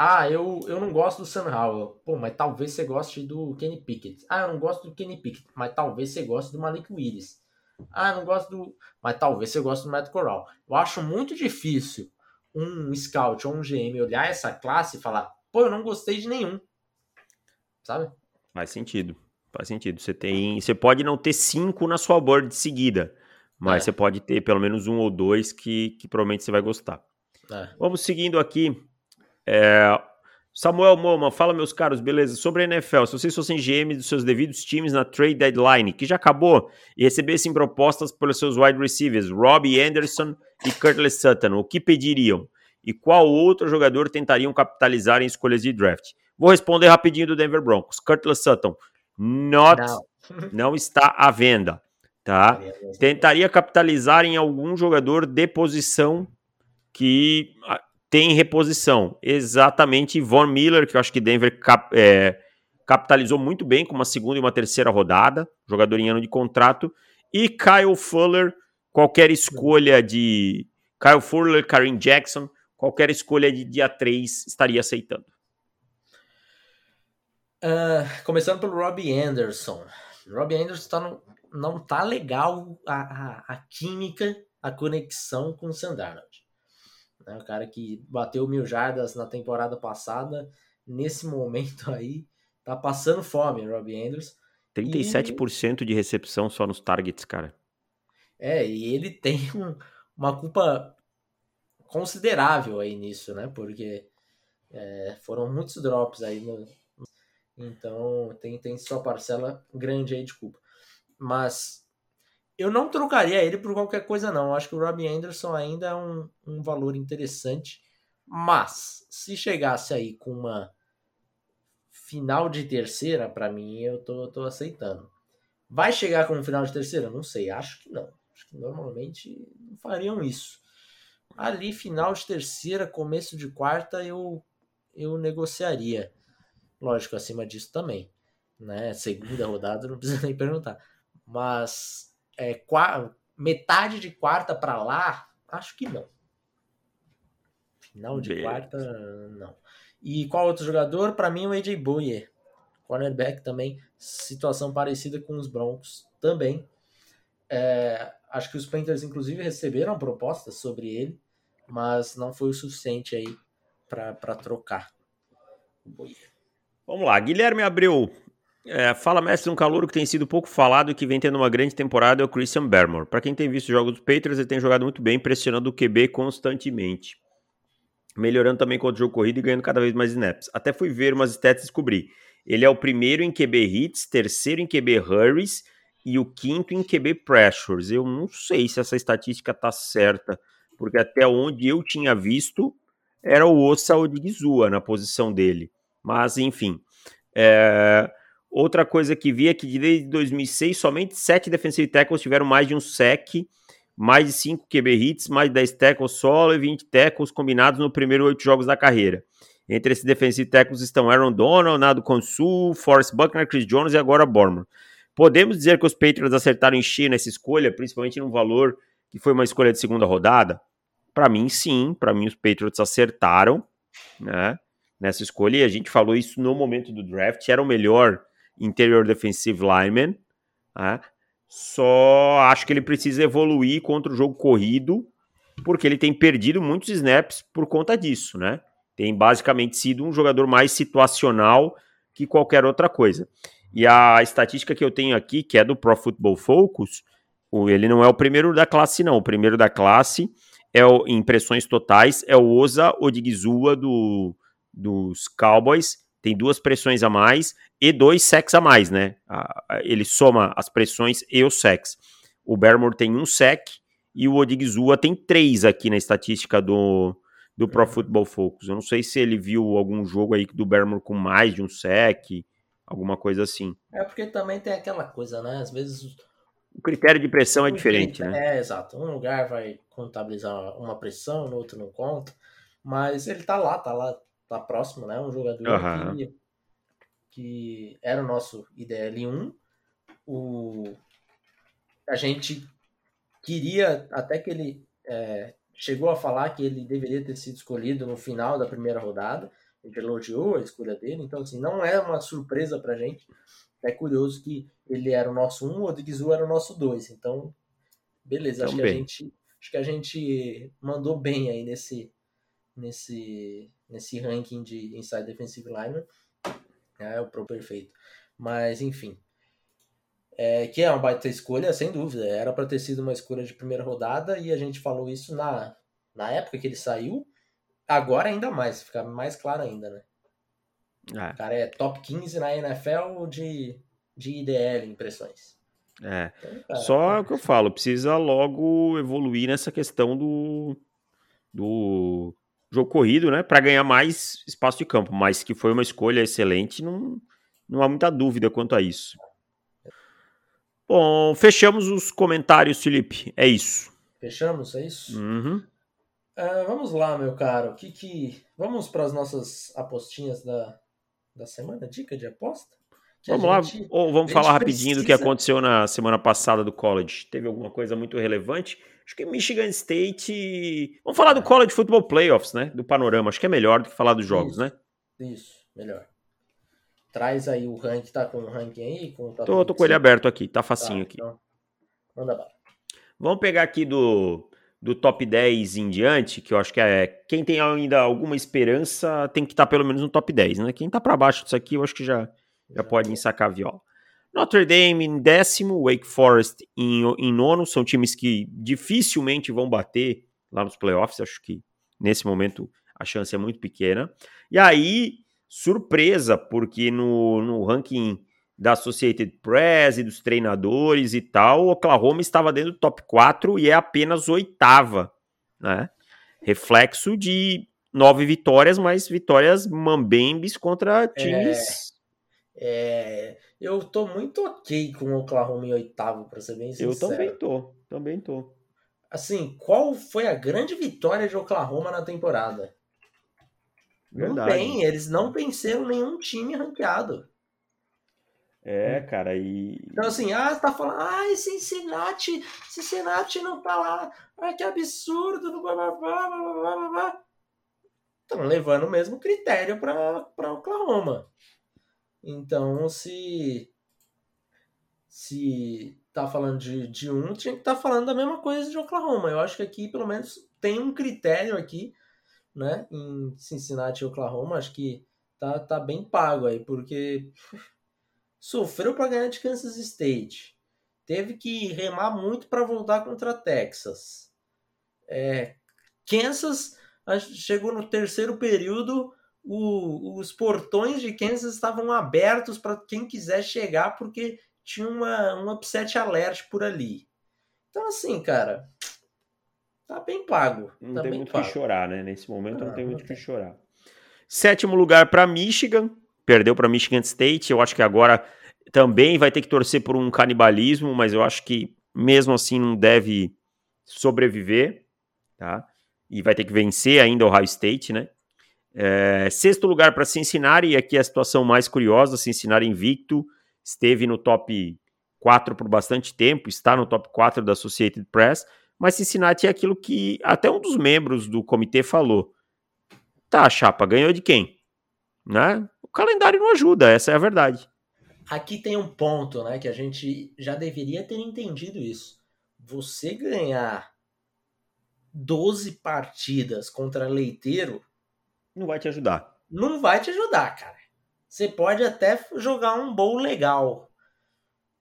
Ah, eu, eu não gosto do Sam Howell. Pô, mas talvez você goste do Kenny Pickett. Ah, eu não gosto do Kenny Pickett, mas talvez você goste do Malik Willis. Ah, eu não gosto do. Mas talvez você goste do Matt Corral. Eu acho muito difícil um scout ou um GM olhar essa classe e falar, pô, eu não gostei de nenhum. Sabe? Faz sentido. Faz sentido. Você tem. Você pode não ter cinco na sua board de seguida. Mas é. você pode ter pelo menos um ou dois que, que provavelmente você vai gostar. É. Vamos seguindo aqui. É, Samuel Moma, fala meus caros, beleza? Sobre a NFL, se vocês fossem GM dos seus devidos times na trade deadline, que já acabou, e recebessem propostas pelos seus wide receivers, Robbie Anderson e Curtis Sutton, o que pediriam? E qual outro jogador tentariam capitalizar em escolhas de draft? Vou responder rapidinho do Denver Broncos. Curtis Sutton, not, não. (laughs) não está à venda, tá? Tentaria capitalizar em algum jogador de posição que tem reposição. Exatamente Von Miller, que eu acho que Denver cap, é, capitalizou muito bem com uma segunda e uma terceira rodada, jogador em ano de contrato. E Kyle Fuller, qualquer escolha de. Kyle Fuller, Karim Jackson, qualquer escolha de dia 3 estaria aceitando. Uh, começando pelo Robbie Anderson. Robbie Anderson tá no, não tá legal a, a, a, química, a conexão com o Sandarnold. Né? O cara que bateu mil jardas na temporada passada, nesse (laughs) momento aí, tá passando fome, Robbie Anderson. 37% e... de recepção só nos targets, cara. É, e ele tem um, uma culpa considerável aí nisso, né? Porque é, foram muitos drops aí no, então tem, tem sua parcela grande aí de culpa. Mas eu não trocaria ele por qualquer coisa, não. Eu acho que o Robbie Anderson ainda é um, um valor interessante. Mas se chegasse aí com uma final de terceira, para mim, eu tô, tô aceitando. Vai chegar com um final de terceira? Não sei, acho que não. Acho que normalmente não fariam isso. Ali, final de terceira, começo de quarta, eu, eu negociaria. Lógico, acima disso também. Né? Segunda rodada, não precisa (laughs) nem perguntar. Mas é, metade de quarta para lá, acho que não. Final de Beleza. quarta, não. E qual outro jogador? Para mim, o AJ Boyer. Cornerback também, situação parecida com os Broncos também. É, acho que os Panthers, inclusive, receberam propostas sobre ele, mas não foi o suficiente aí para trocar o Boyer. Vamos lá, Guilherme Abreu. É, fala, mestre, um calor que tem sido pouco falado e que vem tendo uma grande temporada é o Christian Barmore. Para quem tem visto jogos dos Patriots, ele tem jogado muito bem, pressionando o QB constantemente melhorando também contra o jogo corrido e ganhando cada vez mais snaps. Até fui ver umas stats e descobri. Ele é o primeiro em QB hits, terceiro em QB hurries e o quinto em QB pressures. Eu não sei se essa estatística tá certa, porque até onde eu tinha visto era o Ossa Odigizua na posição dele. Mas, enfim. É... Outra coisa que vi é que desde 2006 somente sete defensive tackles tiveram mais de um sec mais de 5 QB hits, mais de 10 tackles solo e 20 tackles combinados no primeiro oito jogos da carreira. Entre esses defensive tackles estão Aaron Donald, Nado Consul, Forrest Buckner, Chris Jones e agora Borman. Podemos dizer que os Patriots acertaram em cheio nessa escolha, principalmente no valor que foi uma escolha de segunda rodada? Para mim, sim. Para mim, os Patriots acertaram né, nessa escolha. E a gente falou isso no momento do draft. Era o melhor interior defensive lineman. Né? Só acho que ele precisa evoluir contra o jogo corrido, porque ele tem perdido muitos snaps por conta disso, né? Tem basicamente sido um jogador mais situacional que qualquer outra coisa. E a estatística que eu tenho aqui, que é do Pro Football Focus, ele não é o primeiro da classe, não. O primeiro da classe é o, em impressões totais é o Oza Odigizua do, dos Cowboys. Tem duas pressões a mais e dois sacks a mais, né? Ele soma as pressões e os sacks. O Barrymore tem um sack e o Odigizua tem três aqui na estatística do, do Pro uhum. Football Focus. Eu não sei se ele viu algum jogo aí do Barrymore com mais de um sack, alguma coisa assim. É porque também tem aquela coisa, né? Às vezes o critério de pressão é diferente, né? É, exato. Um lugar vai contabilizar uma pressão, no outro não conta. Mas ele tá lá, tá lá, tá próximo, né? Um jogador uhum. que que era o nosso IDL1. O, a gente queria, até que ele é, chegou a falar que ele deveria ter sido escolhido no final da primeira rodada. A gente elogiou a escolha dele, então assim, não é uma surpresa pra gente. É curioso que ele era o nosso 1, um, o Odiguizu era o nosso 2. Então, beleza, acho que, a gente, acho que a gente mandou bem aí nesse, nesse, nesse ranking de Inside Defensive Lineman. É o pro perfeito. Mas, enfim. É, que é uma baita escolha, sem dúvida. Era para ter sido uma escolha de primeira rodada e a gente falou isso na, na época que ele saiu. Agora ainda mais, fica mais claro ainda, né? É. O cara é top 15 na NFL de, de IDL, impressões. É. Então, cara, Só o que eu falo, precisa logo evoluir nessa questão do, do jogo corrido, né, para ganhar mais espaço de campo, mas que foi uma escolha excelente, não, não há muita dúvida quanto a isso. Bom, fechamos os comentários, Felipe. É isso. Fechamos, é isso? Uhum. Uh, vamos lá, meu caro. Que que... Vamos para as nossas apostinhas da, da semana? Dica de aposta? vamos gente, lá, ou vamos falar rapidinho precisa... do que aconteceu na semana passada do college. Teve alguma coisa muito relevante? Acho que Michigan State. Vamos falar do College Football Playoffs, né? Do panorama. Acho que é melhor do que falar dos jogos, isso, né? Isso, melhor. Traz aí o ranking, tá com o ranking aí? Com, tá tô, tô com ele aberto aqui, tá facinho tá, aqui. Então, manda bala. Vamos pegar aqui do, do top 10 em diante, que eu acho que é. Quem tem ainda alguma esperança tem que estar tá pelo menos no top 10, né? Quem tá para baixo disso aqui, eu acho que já, já, já pode ensacar a viola. Notre Dame em décimo, Wake Forest em, em nono, são times que dificilmente vão bater lá nos playoffs, acho que nesse momento a chance é muito pequena. E aí, surpresa, porque no, no ranking da Associated Press e dos treinadores e tal, Oklahoma estava dentro do top 4 e é apenas oitava, né? Reflexo de nove vitórias, mas vitórias mambembes contra times. É, eu tô muito ok com o Oklahoma em oitavo, para ser bem sincero. Eu também tô, também tô. Assim, qual foi a grande vitória de Oklahoma na temporada? Verdade. Não tem, eles não venceram nenhum time ranqueado. É, cara, e. Então, assim, ah, tá falando, ah, Cincinnati, Cincinnati não tá lá, ah, que absurdo, blá blá blá blá blá blá. Estão levando o mesmo critério para Oklahoma. Então, se. Se tá falando de, de um, tinha que estar tá falando da mesma coisa de Oklahoma. Eu acho que aqui, pelo menos, tem um critério aqui, né, em Cincinnati e Oklahoma. Acho que tá, tá bem pago aí, porque (laughs) sofreu para ganhar de Kansas State. Teve que remar muito para voltar contra Texas. É, Kansas chegou no terceiro período, o, os portões de Kansas estavam abertos para quem quiser chegar, porque tinha uma, um upset alert por ali. Então, assim, cara, tá bem pago. Não tá tem muito o que chorar, né? Nesse momento não, não tem muito o que chorar. Sétimo lugar para Michigan, perdeu para Michigan State. Eu acho que agora também vai ter que torcer por um canibalismo, mas eu acho que mesmo assim não deve sobreviver, tá? E vai ter que vencer ainda o Ohio State, né? É, sexto lugar para Cincinnati, e aqui a situação mais curiosa, Cincinnati invicto, esteve no top 4 por bastante tempo, está no top 4 da Associated Press, mas Cincinnati é aquilo que até um dos membros do comitê falou. Tá, chapa, ganhou de quem? Né? O calendário não ajuda, essa é a verdade. Aqui tem um ponto, né, que a gente já deveria ter entendido isso. Você ganhar 12 partidas contra leiteiro não vai te ajudar. Não vai te ajudar, cara. Você pode até jogar um bowl legal,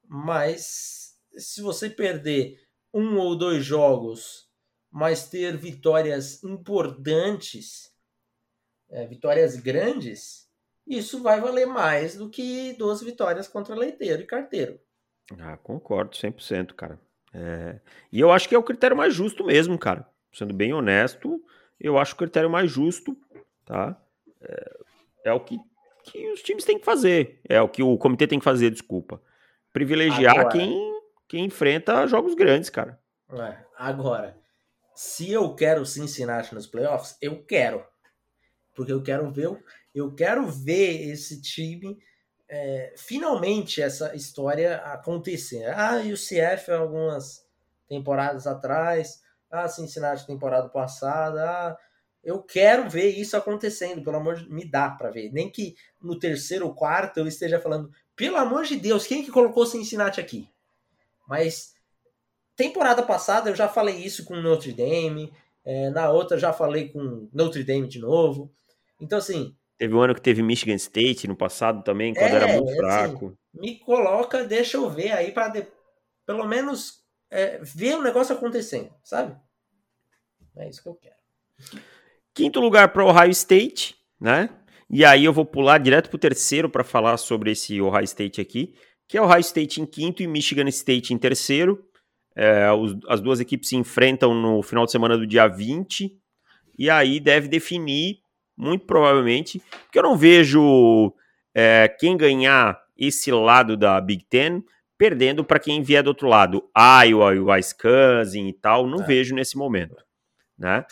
mas se você perder um ou dois jogos, mas ter vitórias importantes, é, vitórias grandes, isso vai valer mais do que duas vitórias contra leiteiro e carteiro. Ah, concordo 100%, cara. É... E eu acho que é o critério mais justo mesmo, cara. Sendo bem honesto, eu acho o critério mais justo, tá? É, é o que, que os times têm que fazer. É o que o comitê tem que fazer, desculpa. Privilegiar agora, quem, quem enfrenta jogos grandes, cara. É, agora, se eu quero Cincinnati nos playoffs, eu quero. Porque eu quero ver eu quero ver esse time é, finalmente essa história acontecer. Ah, e o CF algumas temporadas atrás, ah, Cincinnati temporada passada, ah, eu quero ver isso acontecendo, pelo amor de me dá para ver. Nem que no terceiro ou quarto eu esteja falando, pelo amor de Deus, quem que colocou Cincinnati aqui? Mas temporada passada eu já falei isso com Notre Dame, é, na outra já falei com Notre Dame de novo. Então, assim, Teve um ano que teve Michigan State no passado também, quando é, era muito assim, fraco. me coloca, deixa eu ver aí para de... pelo menos é, ver o negócio acontecendo, sabe? É isso que eu quero. Quinto lugar para Ohio State, né? E aí eu vou pular direto para o terceiro para falar sobre esse Ohio State aqui, que é Ohio State em quinto e Michigan State em terceiro. É, os, as duas equipes se enfrentam no final de semana do dia 20, e aí deve definir muito provavelmente, porque eu não vejo é, quem ganhar esse lado da Big Ten perdendo para quem vier do outro lado, Iowa, Wisconsin e tal, não é. vejo nesse momento, né?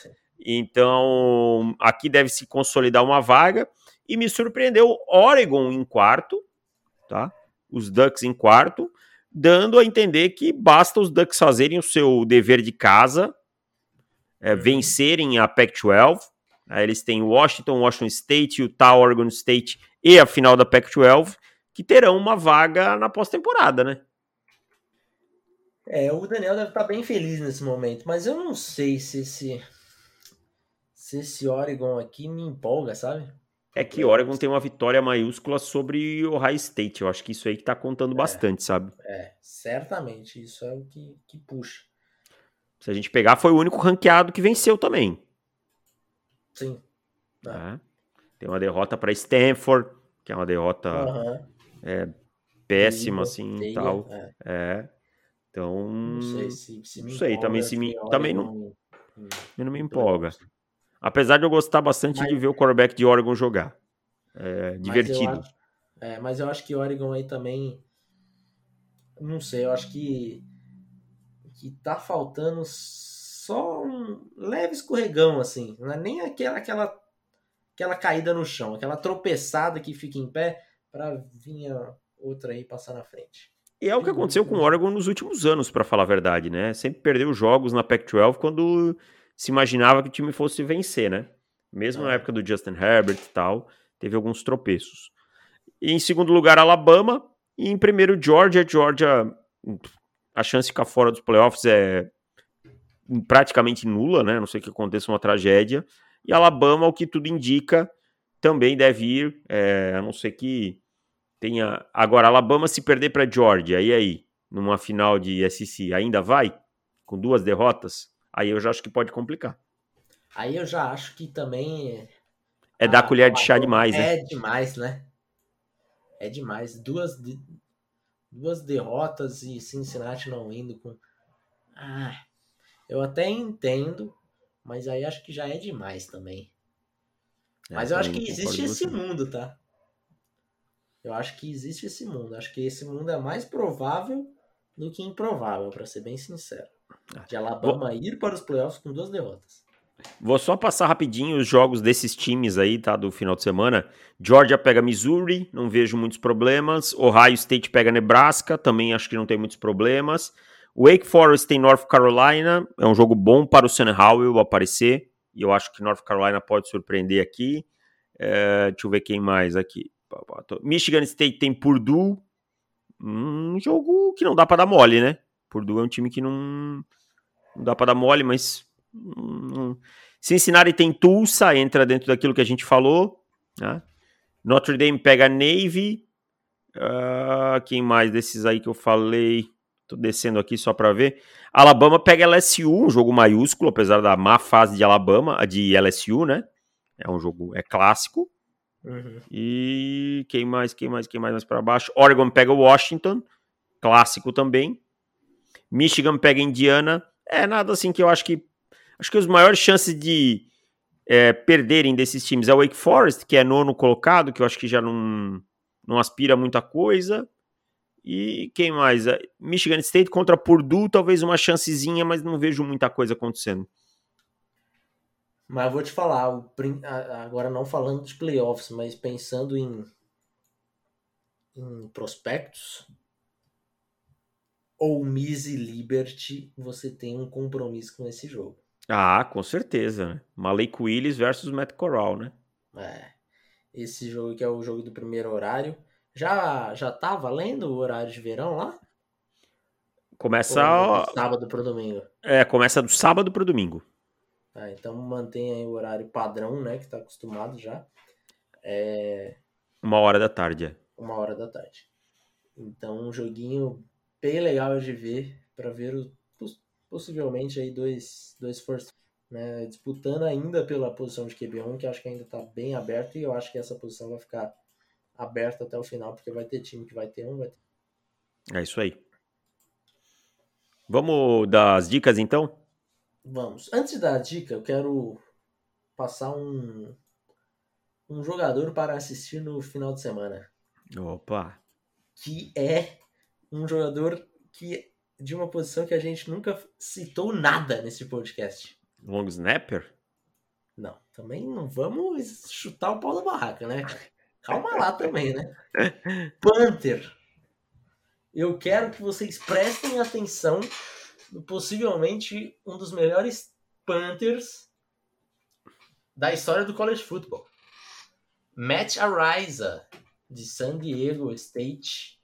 Então, aqui deve se consolidar uma vaga e me surpreendeu Oregon em quarto, tá? Os Ducks em quarto, dando a entender que basta os Ducks fazerem o seu dever de casa, é, uhum. vencerem a Pac-12 Aí eles têm Washington, Washington State, Utah, Oregon State e a final da Pac-12, que terão uma vaga na pós-temporada, né? É, o Daniel deve estar bem feliz nesse momento, mas eu não sei se esse, se esse Oregon aqui me empolga, sabe? É que Oregon tem uma vitória maiúscula sobre Ohio State. Eu acho que isso aí que tá contando é, bastante, sabe? É, certamente. Isso é o que, que puxa. Se a gente pegar, foi o único ranqueado que venceu também. Sim. É. Tem uma derrota para Stanford, que é uma derrota uhum. é, péssima, assim, e tal. É. é. Então, não sei, se, se não sei também se me, também não, não, não me empolga. Apesar de eu gostar bastante mas, de ver o quarterback de Oregon jogar. É divertido. Mas eu, acho, é, mas eu acho que Oregon aí também. Não sei, eu acho que. Que tá faltando só um leve escorregão, assim. Não é nem aquela, aquela, aquela caída no chão, aquela tropeçada que fica em pé para vir outra aí passar na frente. E é o que aconteceu com o Oregon nos últimos anos, para falar a verdade, né? Sempre perdeu jogos na Pac-12 quando se imaginava que o time fosse vencer, né? Mesmo na é. época do Justin Herbert e tal, teve alguns tropeços. E em segundo lugar, Alabama. E em primeiro, Georgia. Georgia, a chance de ficar fora dos playoffs é praticamente nula, né? A não sei que aconteça uma tragédia. E Alabama, o que tudo indica, também deve ir, é, a não ser que tenha. Agora, Alabama se perder para Georgia, e aí? Numa final de SEC, ainda vai? Com duas derrotas? Aí eu já acho que pode complicar. Aí eu já acho que também. É dar colher de chá demais, né? É demais, né? É demais. Duas, duas derrotas e Cincinnati não indo com. Ah, eu até entendo, mas aí acho que já é demais também. É, mas eu acho que existe esse mundo, tá? Eu acho que existe esse mundo. Acho que esse mundo é mais provável do que improvável, para ser bem sincero. Ah, De Alabama Vou... ir para os playoffs com duas derrotas. Vou só passar rapidinho os jogos desses times aí, tá? Do final de semana. Georgia pega Missouri, não vejo muitos problemas. Ohio State pega Nebraska, também acho que não tem muitos problemas. Wake Forest tem North Carolina, é um jogo bom para o Sam Howell aparecer, e eu acho que North Carolina pode surpreender aqui. É, deixa eu ver quem mais aqui. Michigan State tem Purdue. Um jogo que não dá para dar mole, né? Purdue é um time que não, não dá para dar mole, mas. Hum, Cincinnati tem Tulsa, entra dentro daquilo que a gente falou. Né? Notre Dame pega Navy. Uh, quem mais desses aí que eu falei? Tô descendo aqui só para ver. Alabama pega LSU, um jogo maiúsculo, apesar da má fase de Alabama, de LSU, né? É um jogo, é clássico. Uhum. E quem mais, quem mais, quem mais mais para baixo? Oregon pega Washington, clássico também. Michigan pega Indiana. É nada assim que eu acho que acho que os maiores chances de é, perderem desses times é o Wake Forest, que é nono colocado, que eu acho que já não, não aspira muita coisa. E quem mais? É, Michigan State contra Purdue, talvez uma chancezinha, mas não vejo muita coisa acontecendo. Mas eu vou te falar, agora não falando dos playoffs, mas pensando em, em prospectos, ou Miss e Liberty, você tem um compromisso com esse jogo. Ah, com certeza. Né? Malik Willis versus Matt Corral, né? É. Esse jogo que é o jogo do primeiro horário. Já já tá valendo o horário de verão lá? Começa do sábado pro domingo. É, começa do sábado pro domingo. Ah, então mantém aí o horário padrão, né? Que tá acostumado já. É... Uma hora da tarde. É. Uma hora da tarde. Então, um joguinho bem legal de ver, para ver o, possivelmente aí dois, dois first, né? Disputando ainda pela posição de QB1, que acho que ainda tá bem aberto, e eu acho que essa posição vai ficar aberta até o final, porque vai ter time que vai ter um, vai ter... É isso aí. Vamos dar as dicas então? Vamos. Antes da dica, eu quero passar um, um jogador para assistir no final de semana. Opa! Que é um jogador que de uma posição que a gente nunca citou nada nesse podcast. Long snapper? Não, também não vamos chutar o pau da barraca, né? Calma lá também, né? (laughs) Panther. Eu quero que vocês prestem atenção possivelmente um dos melhores Panthers da história do college football. Matt Ariza, de San Diego State,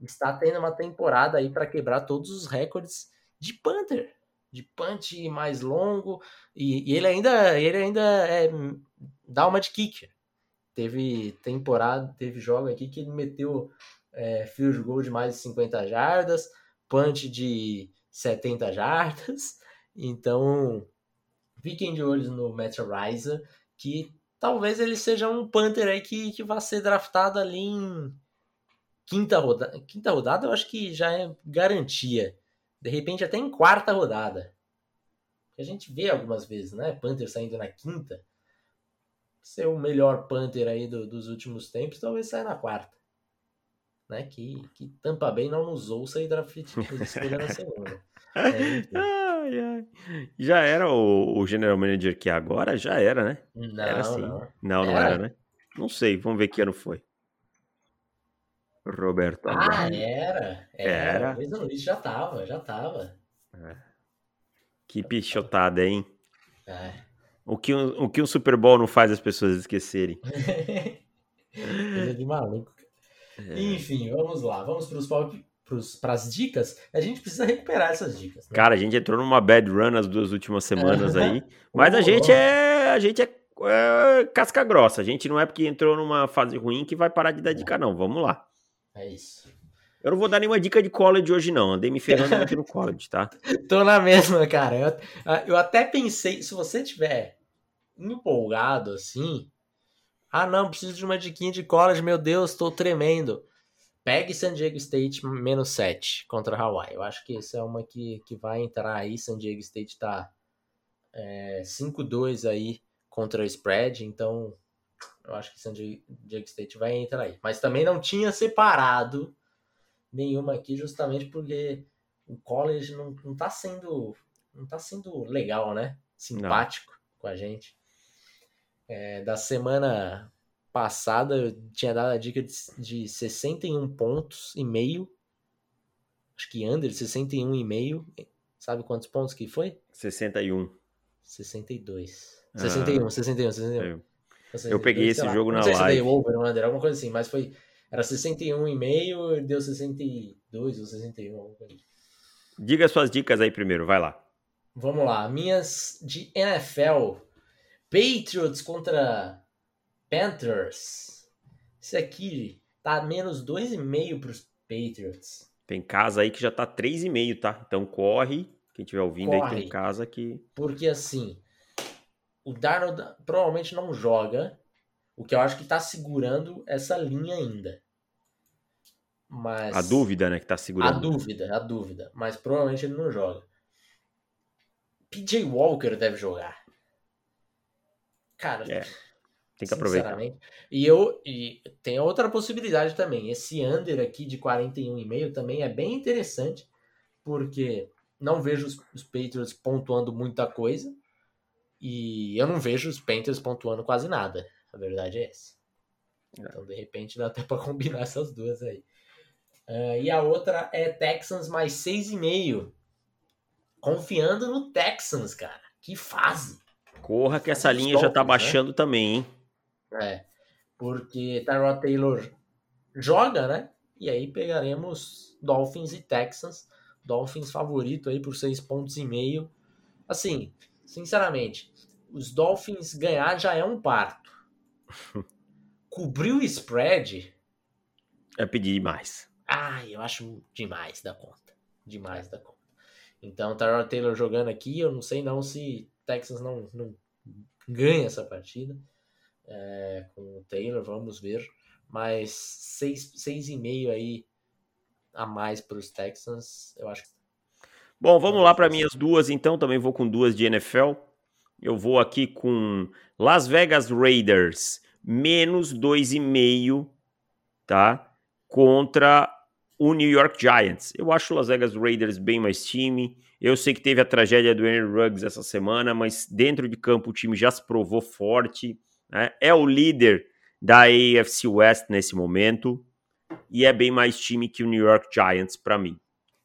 está tendo uma temporada aí para quebrar todos os recordes de Panther, de punch mais longo, e, e ele ainda ele ainda é, dá uma de kicker. teve temporada, teve jogo aqui que ele meteu é, field goal de mais de 50 jardas, punch de 70 jardas. (laughs) Então, fiquem de olho no Matt Riza, que talvez ele seja um Panther aí que, que vai ser draftado ali em quinta rodada. Quinta rodada eu acho que já é garantia. De repente até em quarta rodada. A gente vê algumas vezes, né? Panther saindo na quinta. Ser o melhor Panther aí do, dos últimos tempos, talvez saia na quarta. Né? Que, que Tampa Bay não nos ouça e draft escolha na segunda. (laughs) É, ai, ai. Já era o, o general manager que agora? Já era, né? Não, era assim. não. Não, não Era? era, né? Não sei, vamos ver que ano foi. Roberto Ah, era? Era. O Mason Luiz já tava, já tava. Que pichotada, hein? É. O que, um, o que um Super Bowl não faz as pessoas esquecerem. (laughs) Coisa de maluco. É. Enfim, vamos lá. Vamos para as dicas. A gente precisa recuperar essas dicas. né? Cara, a gente entrou numa bad run as duas últimas semanas aí. (laughs) Mas a Ô, gente é. A gente é, é casca grossa. A gente não é porque entrou numa fase ruim que vai parar de dar dica, não. Vamos lá. É isso. Eu não vou dar nenhuma dica de college hoje, não. Andei me ferrando muito no college, tá? (laughs) Tô na mesma, cara. Eu, eu até pensei, se você tiver empolgado assim, ah não, preciso de uma diquinha de college, meu Deus, tô tremendo. Pegue San Diego State menos 7 contra Hawaii. Eu acho que essa é uma que, que vai entrar aí. San Diego State tá é, 5-2 aí contra o spread, então eu acho que San Diego State vai entrar aí. Mas também não tinha separado nenhuma aqui, justamente porque o college não, não tá sendo não tá sendo legal, né? Simpático com a gente. É, da semana passada eu tinha dado a dica de, de 61 pontos e meio. Acho que under 61 e meio. Sabe quantos pontos que foi? 61. 62. Ah. 61, 61, 61. Eu, 62, eu peguei esse lá. jogo Não na sei se live. dei over, under, alguma coisa assim, mas foi. Era 61,5 e deu 62 ou 61, alguma coisa. assim. Diga suas dicas aí primeiro, vai lá. Vamos lá, minhas de NFL. Patriots contra Panthers. Esse aqui tá menos 2,5 pros Patriots. Tem casa aí que já tá 3,5, tá? Então corre. Quem estiver ouvindo aí Corre. tem casa que. Porque assim, o Darnold provavelmente não joga, o que eu acho que tá segurando essa linha ainda. Mas A dúvida, né, que tá A segurando. dúvida, a dúvida. Mas provavelmente ele não joga. PJ Walker deve jogar. Cara, É, Tem que aproveitar. E eu e tem outra possibilidade também. Esse under aqui de 41,5 também é bem interessante, porque não vejo os, os Patriots pontuando muita coisa e eu não vejo os Panthers pontuando quase nada. A verdade é essa. Então, de repente, dá até para combinar essas duas aí. Ah, e a outra é Texans mais 6,5. Confiando no Texans, cara. Que fase. Corra que essa os linha já tá né? baixando também, hein? É, porque Tyrod Taylor joga, né? E aí pegaremos Dolphins e Texans. Dolphins favorito aí por seis pontos e meio. Assim, sinceramente, os Dolphins ganhar já é um parto. (laughs) Cobrir o spread, É pedir demais. ai, eu acho demais da conta. Demais da conta. Então, Tyrod Taylor jogando aqui, eu não sei não se Texans não, não ganha essa partida é, com o Taylor, vamos ver. Mas seis, seis e meio aí a mais para os Texans, eu acho que Bom, vamos lá para minhas duas, então. Também vou com duas de NFL. Eu vou aqui com Las Vegas Raiders menos 2,5, tá? Contra o New York Giants. Eu acho o Las Vegas Raiders bem mais time. Eu sei que teve a tragédia do Henry Ruggs essa semana, mas dentro de campo o time já se provou forte. né? É o líder da AFC West nesse momento e é bem mais time que o New York Giants para mim,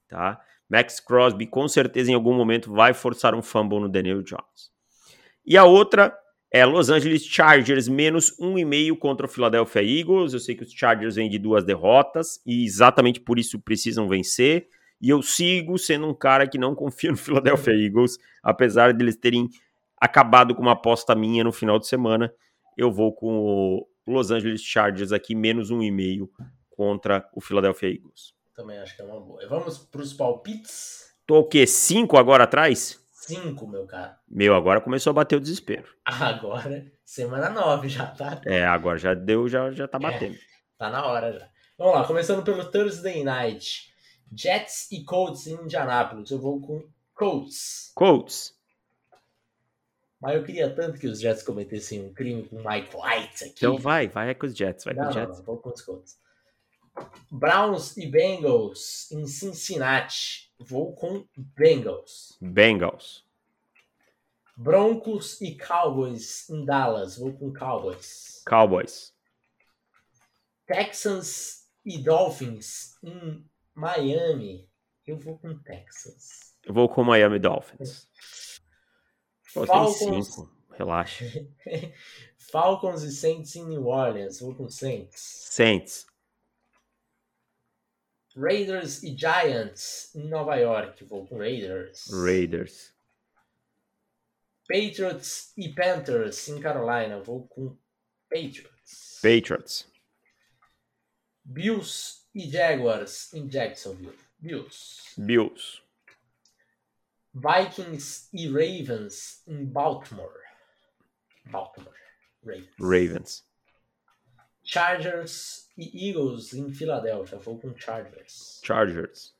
tá? Max Crosby com certeza em algum momento vai forçar um fumble no Daniel Jones. E a outra é Los Angeles Chargers menos 1,5 contra o Philadelphia Eagles. Eu sei que os Chargers vêm de duas derrotas e exatamente por isso precisam vencer. E eu sigo sendo um cara que não (laughs) confia no Philadelphia Eagles, apesar deles terem acabado com uma aposta minha no final de semana. Eu vou com o Los Angeles Chargers aqui, menos um e meio contra o Philadelphia Eagles. Também acho que é uma boa. E vamos para os palpites. Tô o quê? Cinco agora atrás? Cinco, meu cara. Meu, agora começou a bater o desespero. (laughs) Agora, semana nove já, tá? É, agora já deu, já, já tá batendo. É, tá na hora já. Vamos lá, começando pelo Thursday Night. Jets e Colts em Indianapolis. Eu vou com Colts. Colts. Mas eu queria tanto que os Jets cometessem um crime com o Mike White aqui. Então vai, vai com os Jets, vai não, com os não, Jets. Não, vou com os Colts. Browns e Bengals em Cincinnati. Vou com Bengals. Bengals. Broncos e Cowboys em Dallas. Vou com Cowboys. Cowboys. Texans e Dolphins em Miami. Eu vou com Texans. Eu vou com Miami Dolphins. Pô, Falcons... cinco. Relaxa. (laughs) Falcons e Saints em New Orleans. Vou com Saints. Saints. Raiders e Giants em Nova York. Vou com Raiders. Raiders. Patriots e Panthers em Carolina. Vou com Patriots. Patriots. Bills e Jaguars em Jacksonville. Bills. Bills. Vikings e Ravens em Baltimore. Baltimore. Ravens. Ravens. Chargers e Eagles em Filadélfia. Vou com Chargers. Chargers.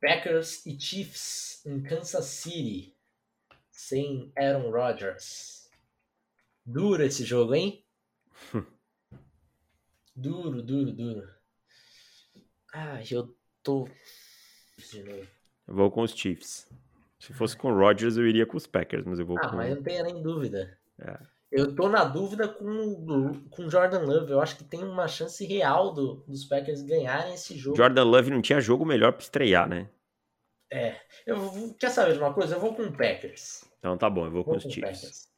Packers e Chiefs em Kansas City. Sem Aaron Rodgers. Duro esse jogo, hein? (laughs) duro, duro, duro. Ah, eu tô. De novo. Eu vou com os Chiefs. Se fosse com o Rodgers, eu iria com os Packers, mas eu vou ah, com. mas eu não tenho nem dúvida. É. Eu tô na dúvida com com Jordan Love. Eu acho que tem uma chance real do, dos Packers ganharem esse jogo. Jordan Love não tinha jogo melhor para estrear, né? É. Eu, quer saber de uma coisa? Eu vou com o Packers. Então tá bom, eu vou, vou com os com Chiefs. Packers.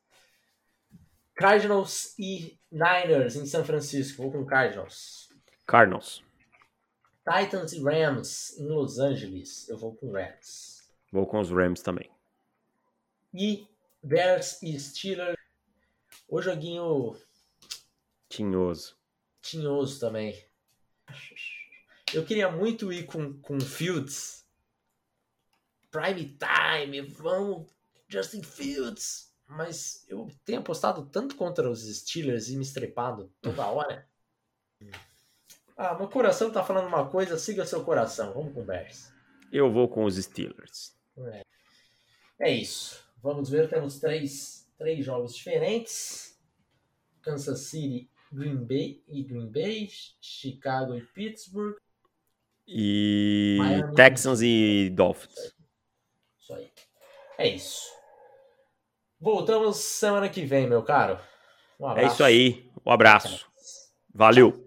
Cardinals e Niners em São Francisco. Vou com Cardinals. Cardinals. Titans e Rams em Los Angeles. Eu vou com Rams. Vou com os Rams também. E Bears e Steelers. O joguinho. Tinhoso. Tinhoso também. Eu queria muito ir com, com Fields. Prime time, vamos, Justin Fields. Mas eu tenho apostado tanto contra os Steelers e me estrepado toda hora. Ah, meu coração tá falando uma coisa, siga seu coração. Vamos Bears. Eu vou com os Steelers. É, é isso. Vamos ver, temos três, três jogos diferentes. Kansas City, Green Bay e Green Bay, Chicago e Pittsburgh. E Miami, Texans e Dolphins. Isso aí. É isso. Voltamos semana que vem, meu caro. Um abraço. É isso aí. Um abraço. Valeu.